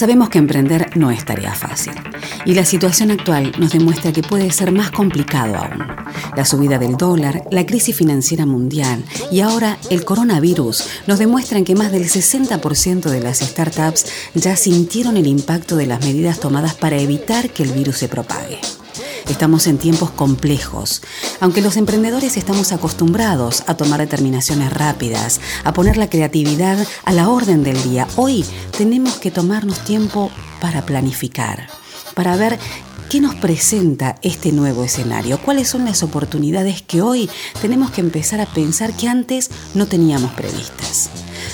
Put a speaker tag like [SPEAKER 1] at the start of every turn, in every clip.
[SPEAKER 1] Sabemos que emprender no es tarea fácil y la situación actual nos demuestra que puede ser más complicado aún. La subida del dólar, la crisis financiera mundial y ahora el coronavirus nos demuestran que más del 60% de las startups ya sintieron el impacto de las medidas tomadas para evitar que el virus se propague. Estamos en tiempos complejos. Aunque los emprendedores estamos acostumbrados a tomar determinaciones rápidas, a poner la creatividad a la orden del día, hoy tenemos que tomarnos tiempo para planificar, para ver qué nos presenta este nuevo escenario, cuáles son las oportunidades que hoy tenemos que empezar a pensar que antes no teníamos previstas.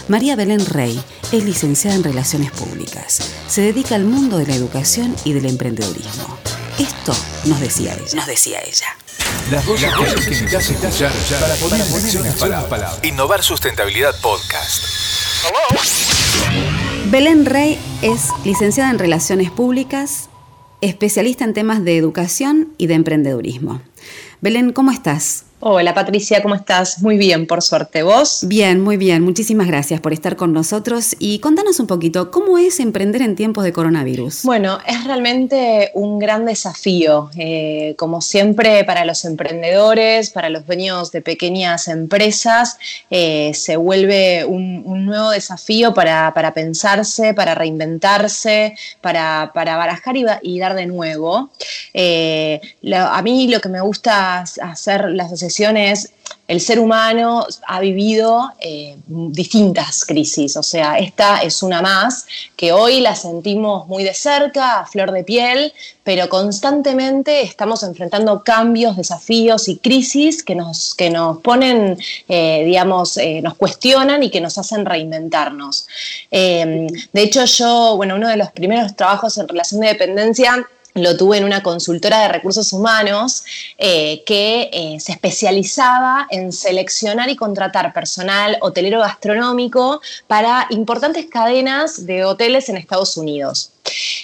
[SPEAKER 1] María Belén Rey es licenciada en Relaciones Públicas. Se dedica al mundo de la educación y del emprendedurismo. Esto nos decía ella. Nos decía ella.
[SPEAKER 2] Las voces que necesitas escuchar para poner en acción las palabras. Innovar Sustentabilidad Podcast.
[SPEAKER 1] Belén Rey es licenciada en Relaciones Públicas, especialista en temas de educación y de emprendedurismo. Belén, ¿cómo estás?
[SPEAKER 3] Hola Patricia, ¿cómo estás? Muy bien, por suerte. ¿Vos?
[SPEAKER 1] Bien, muy bien. Muchísimas gracias por estar con nosotros y contanos un poquito, ¿cómo es emprender en tiempos de coronavirus?
[SPEAKER 3] Bueno, es realmente un gran desafío, eh, como siempre para los emprendedores, para los dueños de pequeñas empresas, eh, se vuelve un, un nuevo desafío para, para, pensarse, para reinventarse, para, para barajar y, y, dar de nuevo. Eh, lo, a mí lo que me gusta hacer las sesiones, el ser humano ha vivido eh, distintas crisis, o sea, esta es una más que hoy la sentimos muy de cerca, a flor de piel, pero constantemente estamos enfrentando cambios, desafíos y crisis que nos, que nos ponen, eh, digamos, eh, nos cuestionan y que nos hacen reinventarnos. de hecho, yo, bueno, uno de los primeros trabajos en relación de dependencia lo tuve en una consultora de recursos humanos eh, que eh, se especializaba en seleccionar y contratar personal hotelero gastronómico para importantes cadenas de hoteles en Estados Unidos.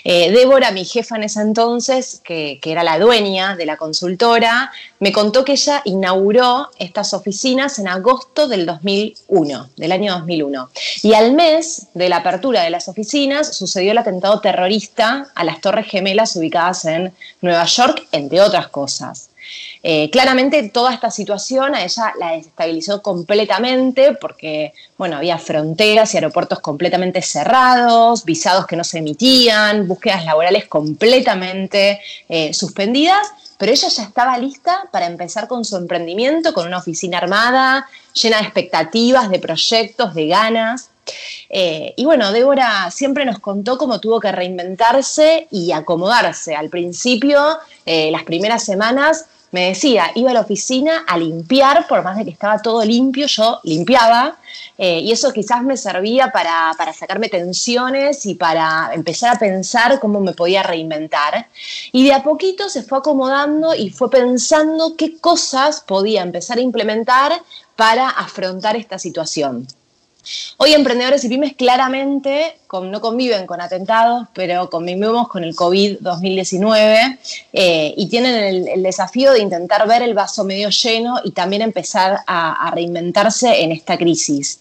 [SPEAKER 3] Eh, Débora, mi jefa en ese entonces, que, que, era la dueña de la consultora, me contó que ella inauguró estas oficinas en agosto del 2001, del año 2001. Y al mes de la apertura de las oficinas sucedió el atentado terrorista a las Torres Gemelas ubicadas en Nueva York, entre otras cosas. Eh, claramente toda esta situación a ella la desestabilizó completamente porque, bueno, había fronteras y aeropuertos completamente cerrados, visados que no se emitían, búsquedas laborales completamente eh, suspendidas, pero ella ya estaba lista para empezar con su emprendimiento, con una oficina armada, llena de expectativas, de proyectos, de ganas. Eh, y bueno, Débora siempre nos contó cómo tuvo que reinventarse y acomodarse. Al principio, las primeras semanas, me decía, iba a la oficina a limpiar, por más de que estaba todo limpio, yo limpiaba, eh, y eso quizás me servía para, para, sacarme tensiones y para empezar a pensar cómo me podía reinventar. Y de a poquito se fue acomodando y fue pensando qué cosas podía empezar a implementar para afrontar esta situación. Hoy emprendedores y pymes claramente con, no conviven con atentados, pero convivimos con el COVID-2019 eh, y tienen el, el, desafío de intentar ver el vaso medio lleno y también empezar a, a reinventarse en esta crisis.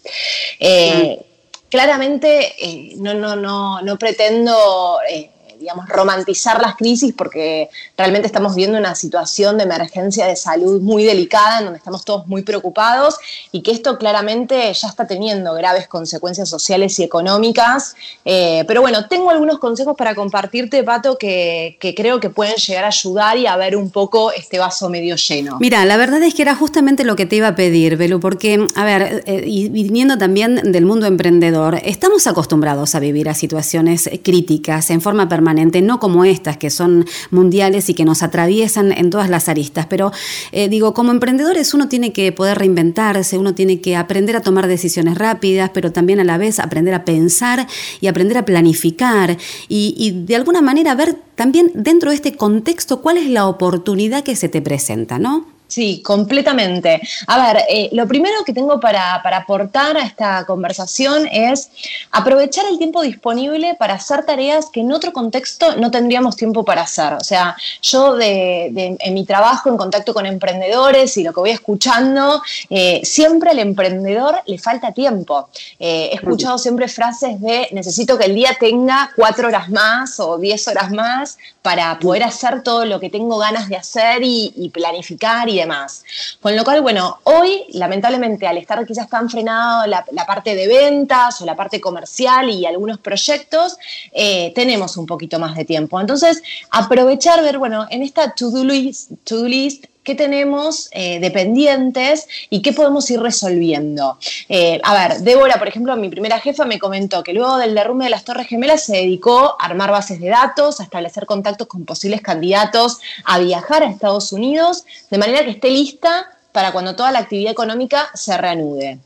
[SPEAKER 3] Eh, claramente eh, no, no, no, no pretendo eh, digamos, romantizar las crisis porque realmente estamos viendo una situación de emergencia de salud muy delicada en donde estamos todos muy preocupados y que esto claramente ya está teniendo graves consecuencias sociales y económicas. Eh, pero bueno, tengo algunos consejos para compartirte, Pato, que, creo que pueden llegar a ayudar y a ver un poco este vaso medio lleno.
[SPEAKER 1] Mira, la verdad es que era justamente lo que te iba a pedir, Belu, porque, a ver, eh, viniendo también del mundo emprendedor, estamos acostumbrados a vivir a situaciones críticas en forma permanente no como estas que son mundiales y que nos atraviesan en todas las aristas. Pero eh, digo, como emprendedores uno tiene que poder reinventarse, uno tiene que aprender a tomar decisiones rápidas, pero también a la vez aprender a pensar y aprender a planificar y, y de alguna manera ver también dentro de este contexto cuál es la oportunidad que se te presenta, ¿no?
[SPEAKER 3] Sí, completamente. A ver, eh, lo primero que tengo para, aportar a esta conversación es aprovechar el tiempo disponible para hacer tareas que en otro contexto no tendríamos tiempo para hacer. O sea, yo de, en mi trabajo en contacto con emprendedores y lo que voy escuchando, eh, siempre al emprendedor le falta tiempo. Eh, he escuchado siempre frases de necesito que el día tenga cuatro horas más o diez horas más para poder hacer todo lo que tengo ganas de hacer y, y planificar y demás. Con lo cual, bueno, hoy lamentablemente al estar quizás tan frenado la, parte de ventas o la parte comercial y algunos proyectos, eh, tenemos un poquito más de tiempo. Entonces, aprovechar, ver, bueno, en esta to-do list, to list qué tenemos eh, dependientes y qué podemos ir resolviendo. Eh, a ver, Débora, por ejemplo, mi primera jefa me comentó que luego del derrumbe de las Torres Gemelas se dedicó a armar bases de datos, a establecer contactos con posibles candidatos, a viajar a Estados Unidos, de manera que esté lista para cuando toda la actividad económica se reanude.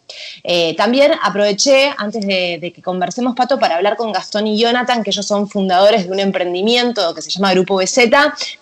[SPEAKER 3] Eh, también aproveché, antes de, que conversemos, Pato, para hablar con Gastón y Jonathan, que ellos son fundadores de un emprendimiento que se llama Grupo BZ,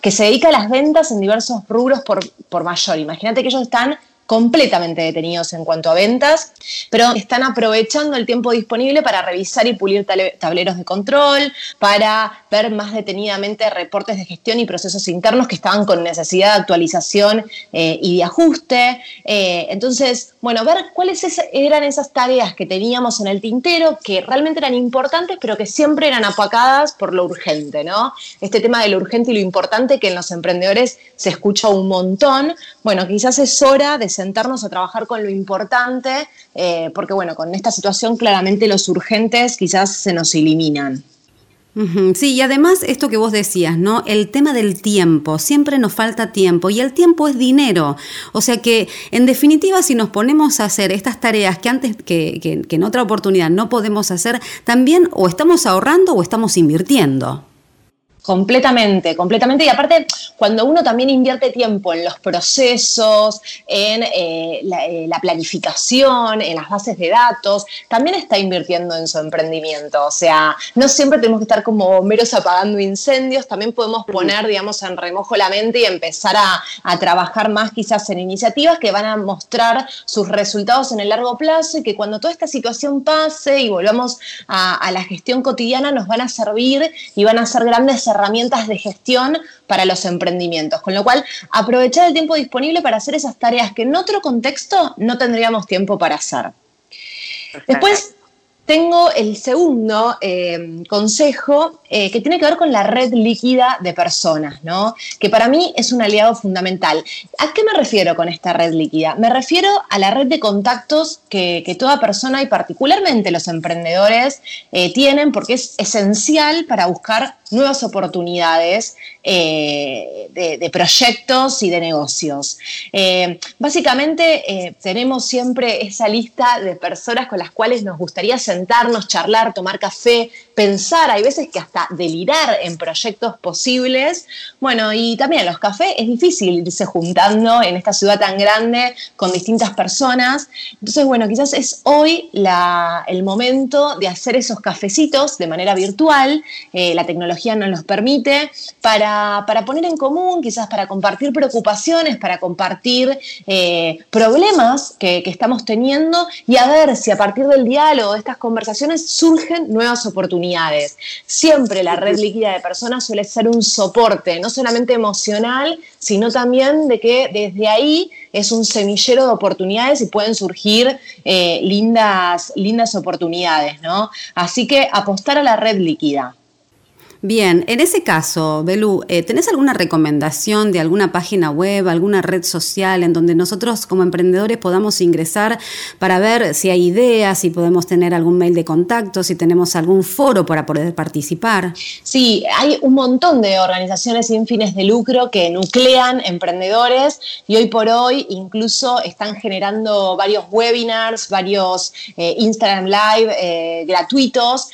[SPEAKER 3] que se dedica a las ventas en diversos rubros por, por mayor. Imagínate que ellos están completamente detenidos en cuanto a ventas, pero están aprovechando el tiempo disponible para revisar y pulir tableros de control, para ver más detenidamente reportes de gestión y procesos internos que estaban con necesidad de actualización eh, y de ajuste. Eh, entonces, bueno, ver cuáles eran esas tareas que teníamos en el tintero que realmente eran importantes, pero que siempre eran apacadas por lo urgente, ¿no? Este tema de lo urgente y lo importante que en los emprendedores se escucha un montón. Bueno, quizás es hora de sentarnos a trabajar con lo importante, eh, porque bueno, con esta situación claramente los urgentes quizás se nos eliminan.
[SPEAKER 1] Sí, y además esto que vos decías, ¿no? El tema del tiempo, siempre nos falta tiempo y el tiempo es dinero. O sea que, en definitiva, si nos ponemos a hacer estas tareas que antes, que, que en otra oportunidad no podemos hacer, también o estamos ahorrando o estamos invirtiendo.
[SPEAKER 3] Completamente, completamente. Y aparte, cuando uno también invierte tiempo en los procesos, en eh, eh, la, planificación, en las bases de datos, también está invirtiendo en su emprendimiento. O sea, no siempre tenemos que estar como bomberos apagando incendios, también podemos poner, digamos, en remojo la mente y empezar a, trabajar más quizás en iniciativas que van a mostrar sus resultados en el largo plazo y que cuando toda esta situación pase y volvamos a, a la gestión cotidiana nos van a servir y van a ser grandes herramientas de gestión para los emprendimientos, con lo cual aprovechar el tiempo disponible para hacer esas tareas que en otro contexto no tendríamos tiempo para hacer. Después, tengo el segundo eh, consejo eh, que tiene que ver con la red líquida de personas, ¿no? Que para mí es un aliado fundamental. ¿A qué me refiero con esta red líquida? Me refiero a la red de contactos que, toda persona y particularmente los emprendedores eh, tienen porque es esencial para buscar nuevas oportunidades de, proyectos y de negocios. básicamente tenemos siempre esa lista de personas con las cuales nos gustaría ser sentarnos, charlar, tomar café, pensar, hay veces que hasta delirar en proyectos posibles. Bueno, y también los cafés es difícil irse juntando en esta ciudad tan grande con distintas personas. Entonces, bueno, quizás es hoy el momento de hacer esos cafecitos de manera virtual. Eh, la tecnología nos los permite para, poner en común, quizás para compartir preocupaciones, para compartir eh, problemas que, que estamos teniendo y a ver si a partir del diálogo de estas conversaciones surgen nuevas oportunidades. Siempre la red líquida de personas suele ser un soporte, no solamente emocional, sino también de que desde ahí es un semillero de oportunidades y pueden surgir eh, lindas, lindas oportunidades, ¿no? Así que apostar a la red líquida.
[SPEAKER 1] Bien, en ese caso, Belú, eh, ¿tenés alguna recomendación de alguna página web, alguna red social en donde nosotros como emprendedores podamos ingresar para ver si hay ideas, si podemos tener algún mail de contacto, si tenemos algún foro para poder participar?
[SPEAKER 3] Sí, hay un montón de organizaciones sin fines de lucro que nuclean emprendedores y hoy por hoy incluso están generando varios webinars, varios eh, Instagram Live eh, gratuitos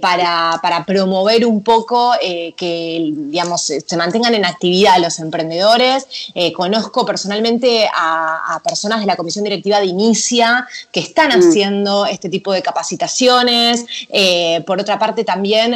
[SPEAKER 3] para, para promover un poco poco eh, que, digamos, se mantengan en actividad los emprendedores. Eh, conozco personalmente a, personas de la comisión directiva de Inicia que están mm. haciendo este tipo de capacitaciones. por otra parte, también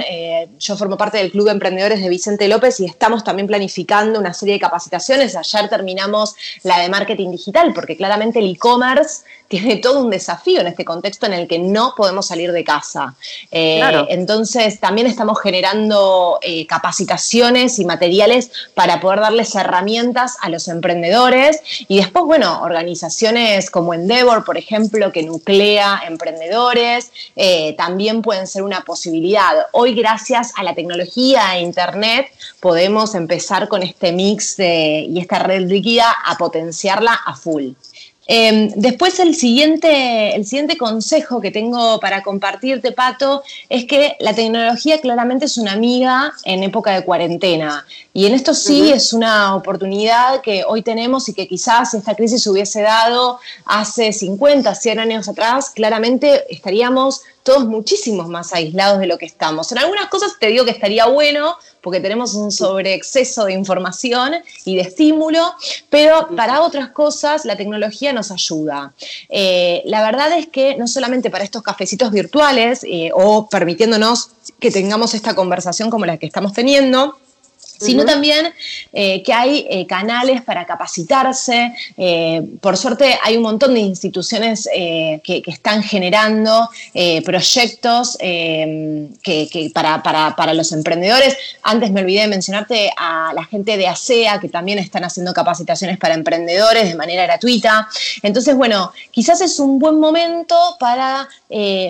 [SPEAKER 3] yo formo parte del Club de Emprendedores de Vicente López y estamos también planificando una serie de capacitaciones. Ayer terminamos la de marketing digital, porque claramente el e-commerce tiene todo un desafío en este contexto en el que no podemos salir de casa. Eh, entonces, también estamos generando eh, capacitaciones y materiales para poder darles herramientas a los emprendedores y después, bueno, organizaciones como Endeavor, por ejemplo, que nuclea emprendedores, eh, también pueden ser una posibilidad. Hoy, gracias a la tecnología e Internet, podemos empezar con este mix y esta red líquida a potenciarla a full. Em, después el siguiente, el siguiente consejo que tengo para compartirte, Pato, es que la tecnología claramente es una amiga en época de cuarentena. Y en esto sí es una oportunidad que hoy tenemos y que quizás si esta crisis hubiese dado hace 50, 100 años atrás, claramente estaríamos todos muchísimos más aislados de lo que estamos. En algunas cosas te digo que estaría bueno porque tenemos un sobreexceso de información y de estímulo, pero para otras cosas la tecnología nos ayuda. Eh, la verdad es que no solamente para estos cafecitos virtuales eh, o permitiéndonos que tengamos esta conversación como la que estamos teniendo, sino también eh, que hay eh, canales para capacitarse. Eh, por suerte hay un montón de instituciones que, están generando proyectos que, para, para, los emprendedores. Antes me olvidé de mencionarte a la gente de ASEA, que también están haciendo capacitaciones para emprendedores de manera gratuita. Entonces, bueno, quizás es un buen momento para,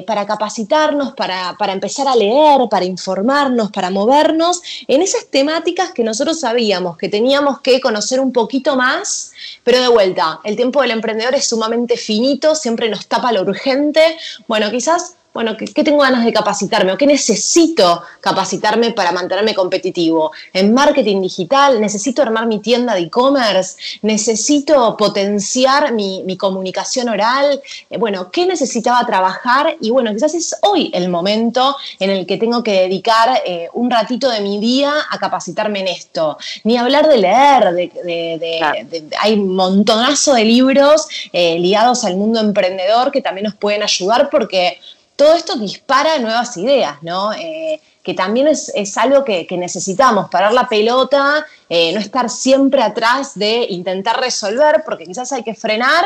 [SPEAKER 3] para capacitarnos, para, para empezar a leer, para informarnos, para movernos en esas temáticas que nosotros sabíamos que teníamos que conocer un poquito más, pero de vuelta, el tiempo del emprendedor es sumamente finito, siempre nos tapa lo urgente. Bueno, quizás bueno, ¿qué, tengo ganas de capacitarme o qué necesito capacitarme para mantenerme competitivo? En marketing digital, necesito armar mi tienda de e-commerce, necesito potenciar mi, comunicación oral. Eh, bueno, ¿qué necesitaba trabajar? Y bueno, quizás es hoy el momento en el que tengo que dedicar eh, un ratito de mi día a capacitarme en esto. Ni hablar de leer, de, hay un montonazo de libros eh, ligados al mundo emprendedor que también nos pueden ayudar porque todo esto dispara nuevas ideas, ¿no? Eh, que también es, algo que, necesitamos, parar la pelota, eh, no estar siempre atrás de intentar resolver, porque quizás hay que frenar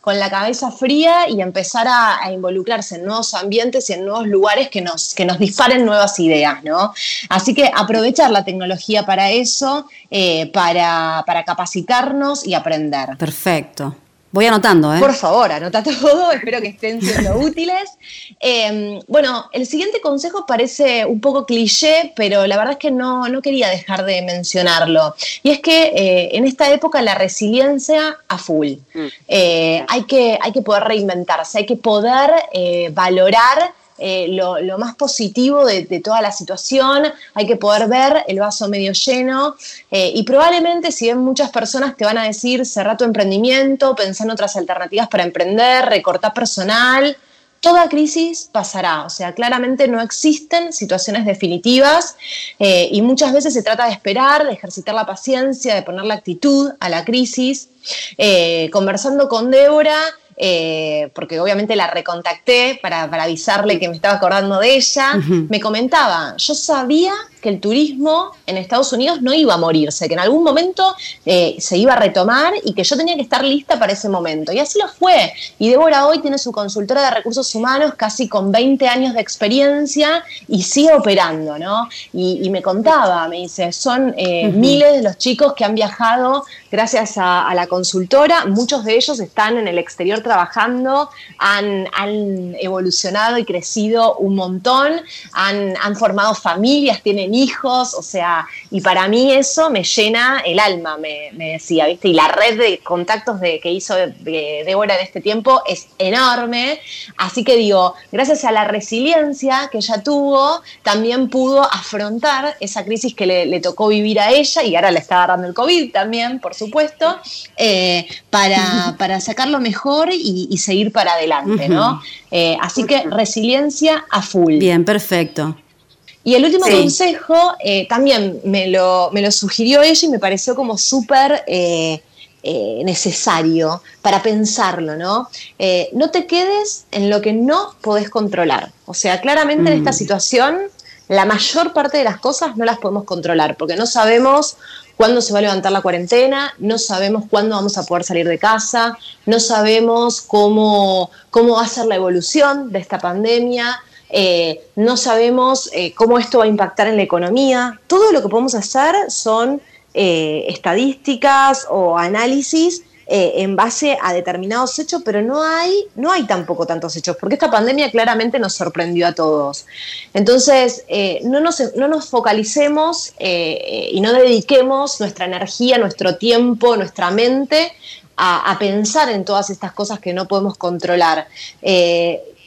[SPEAKER 3] con la cabeza fría y empezar a, involucrarse en nuevos ambientes y en nuevos lugares que nos, que nos disparen nuevas ideas, ¿no? Así que aprovechar la tecnología para eso, eh, para, para capacitarnos y aprender.
[SPEAKER 1] Perfecto. Voy anotando, ¿eh?
[SPEAKER 3] Por favor, anota todo, espero que estén siendo útiles. Em, bueno, el siguiente consejo parece un poco cliché, pero la verdad es que no, quería dejar de mencionarlo. Y es que eh, en esta época la resiliencia a full. Mm. Eh, hay, que, hay que poder reinventarse, hay que poder eh, valorar eh, lo, más positivo de, toda la situación, hay que poder ver el vaso medio lleno eh, y probablemente si ven muchas personas te van a decir cerrar tu emprendimiento, pensar en otras alternativas para emprender, recortar personal. Toda crisis pasará, o sea, claramente no existen situaciones definitivas eh, y muchas veces se trata de esperar, de ejercitar la paciencia, de poner la actitud a la crisis. conversando con Débora, eh, porque obviamente la recontacté para, avisarle que me estaba acordando de ella, me comentaba, yo sabía que el turismo en Estados Unidos no iba a morirse, que en algún momento eh, se iba a retomar y que yo tenía que estar lista para ese momento. Y así lo fue. Y Débora hoy tiene su consultora de recursos humanos casi con 20 años de experiencia y sigue operando, ¿no? Y, me contaba, me dice, son eh, miles de los chicos que han viajado gracias a, la consultora, muchos de ellos están en el exterior trabajando, han, evolucionado y crecido un montón, han, formado familias, tienen hijos, o sea, y para mí eso me llena el alma, me, decía, ¿viste? Y la red de contactos de, que hizo Débora en este tiempo es enorme, así que digo, gracias a la resiliencia que ella tuvo, también pudo afrontar esa crisis que le, tocó vivir a ella y ahora le está agarrando el COVID también, por supuesto, eh, para, para sacarlo mejor seguir para adelante, ¿no? Eh, así que resiliencia a full.
[SPEAKER 1] Bien, perfecto.
[SPEAKER 3] Y el último consejo eh, también me lo, me lo, sugirió ella y me pareció como súper eh, eh, necesario para pensarlo, ¿no? no te quedes en lo que no podés controlar. O sea, claramente en esta mm. situación la mayor parte de las cosas no las podemos controlar porque no sabemos cuándo se va a levantar la cuarentena, no sabemos cuándo vamos a poder salir de casa, no sabemos cómo, cómo va a ser la evolución de esta pandemia, eh, no sabemos eh, cómo esto va a impactar en la economía. Todo lo que podemos hacer son eh, estadísticas o análisis en base a determinados hechos, pero no hay, no hay tampoco tantos hechos, porque esta pandemia claramente nos sorprendió a todos. Entonces, no nos, no, nos, focalicemos y no dediquemos nuestra energía, nuestro tiempo, nuestra mente a, pensar en todas estas cosas que no podemos controlar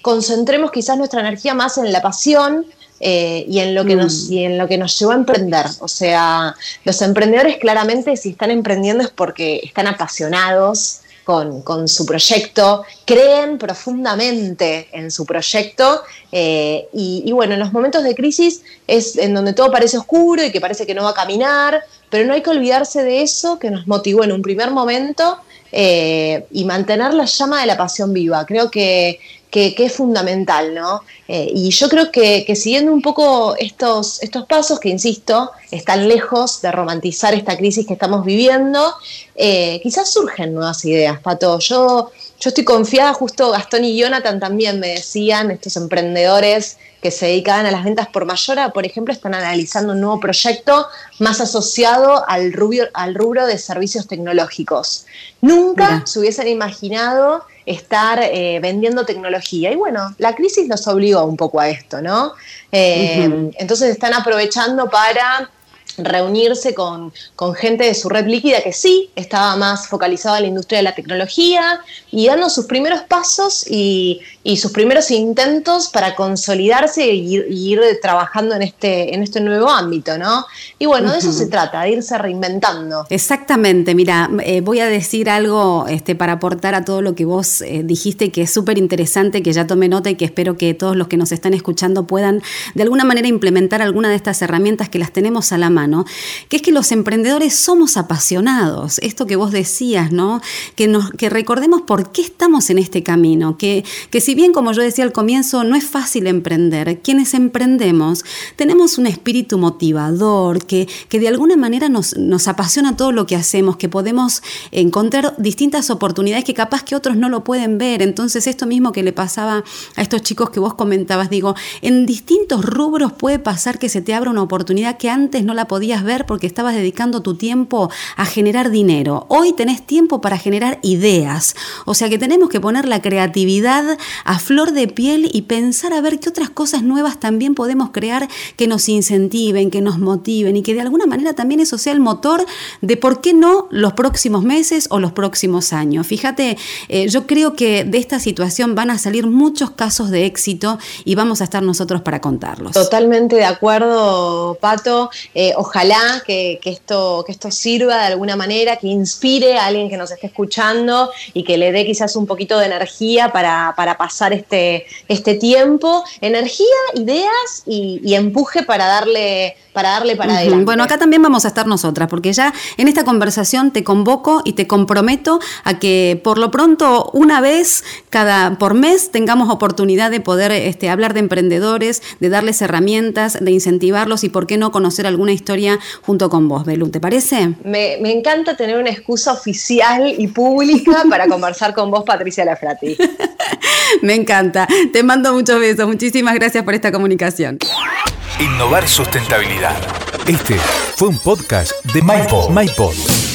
[SPEAKER 3] concentremos quizás nuestra energía más en la pasión eh, y, en lo que nos, mm. y en lo que nos llevó a emprender. O sea, los emprendedores claramente si están emprendiendo es porque están apasionados con, su proyecto, creen profundamente en su proyecto eh, y, y, bueno, en los momentos de crisis es en donde todo parece oscuro y que parece que no va a caminar, pero no hay que olvidarse de eso que nos motivó en un primer momento eh, y mantener la llama de la pasión viva. Creo que, es fundamental, ¿no? Eh, y yo creo que, siguiendo un poco estos, estos pasos, que insisto, están lejos de romantizar esta crisis que estamos viviendo, eh, quizás surgen nuevas ideas, Pato. Yo, yo estoy confiada, justo Gastón y Jonathan también me decían, estos emprendedores que se dedicaban a las ventas por mayora, por ejemplo, están analizando un nuevo proyecto más asociado al rubro, al rubro de servicios tecnológicos. Nunca se hubiesen imaginado estar eh, vendiendo tecnología. Y bueno, la crisis nos obligó un poco a esto, ¿no? Eh, entonces están aprovechando para reunirse con, gente de su red líquida que sí estaba más focalizada en la industria de la tecnología y dando sus primeros pasos y, sus primeros intentos para consolidarse y ir, trabajando en este, en este nuevo ámbito, ¿no? Y bueno, de eso se trata, de irse reinventando.
[SPEAKER 1] Exactamente, mira, eh, voy a decir algo este, para aportar a todo lo que vos eh, dijiste que es súper interesante, que ya tomé nota y que espero que todos los que nos están escuchando puedan de alguna manera implementar alguna de estas herramientas que las tenemos a la mano que es que los emprendedores somos apasionados, esto que vos decías. Que, recordemos por qué estamos en este camino, que, si bien, como yo decía al comienzo, no es fácil emprender, quienes emprendemos tenemos un espíritu motivador, que, que de alguna manera nos, nos apasiona todo lo que hacemos, que podemos encontrar distintas oportunidades que capaz que otros no lo pueden ver. Entonces, esto mismo que le pasaba a estos chicos que vos comentabas, digo, en distintos rubros puede pasar que se te abra una oportunidad que antes no la podías ver porque estabas dedicando tu tiempo a generar dinero. Hoy tenés tiempo para generar ideas. O sea que tenemos que poner la creatividad a flor de piel y pensar a ver qué otras cosas nuevas también podemos crear que nos incentiven, que nos motiven y que de alguna manera también eso sea el motor de por qué no los próximos meses o los próximos años. Fíjate, eh, yo creo que de esta situación van a salir muchos casos de éxito y vamos a estar nosotros para contarlos.
[SPEAKER 3] Totalmente de acuerdo, Pato. Eh, ojalá que, esto, que esto sirva de alguna manera, que inspire a alguien que nos esté escuchando y que le dé quizás un poquito de energía para, pasar este, este tiempo. Energía, ideas y, empuje para darle para darle para adelante.
[SPEAKER 1] Bueno, acá también vamos a estar nosotras, porque ya en esta conversación te convoco y te comprometo a que por lo pronto una vez cada por mes tengamos oportunidad de poder este, hablar de emprendedores, de darles herramientas, de incentivarlos y por qué no conocer alguna historia junto con vos, Belú. ¿Te parece?
[SPEAKER 3] Me, encanta tener una excusa oficial y pública para conversar con vos, Patricia Lafrati.
[SPEAKER 1] me encanta. Te mando muchos besos. Muchísimas gracias por esta comunicación.
[SPEAKER 2] Innovar sustentabilidad. Este fue un podcast de MyPod. MyPod.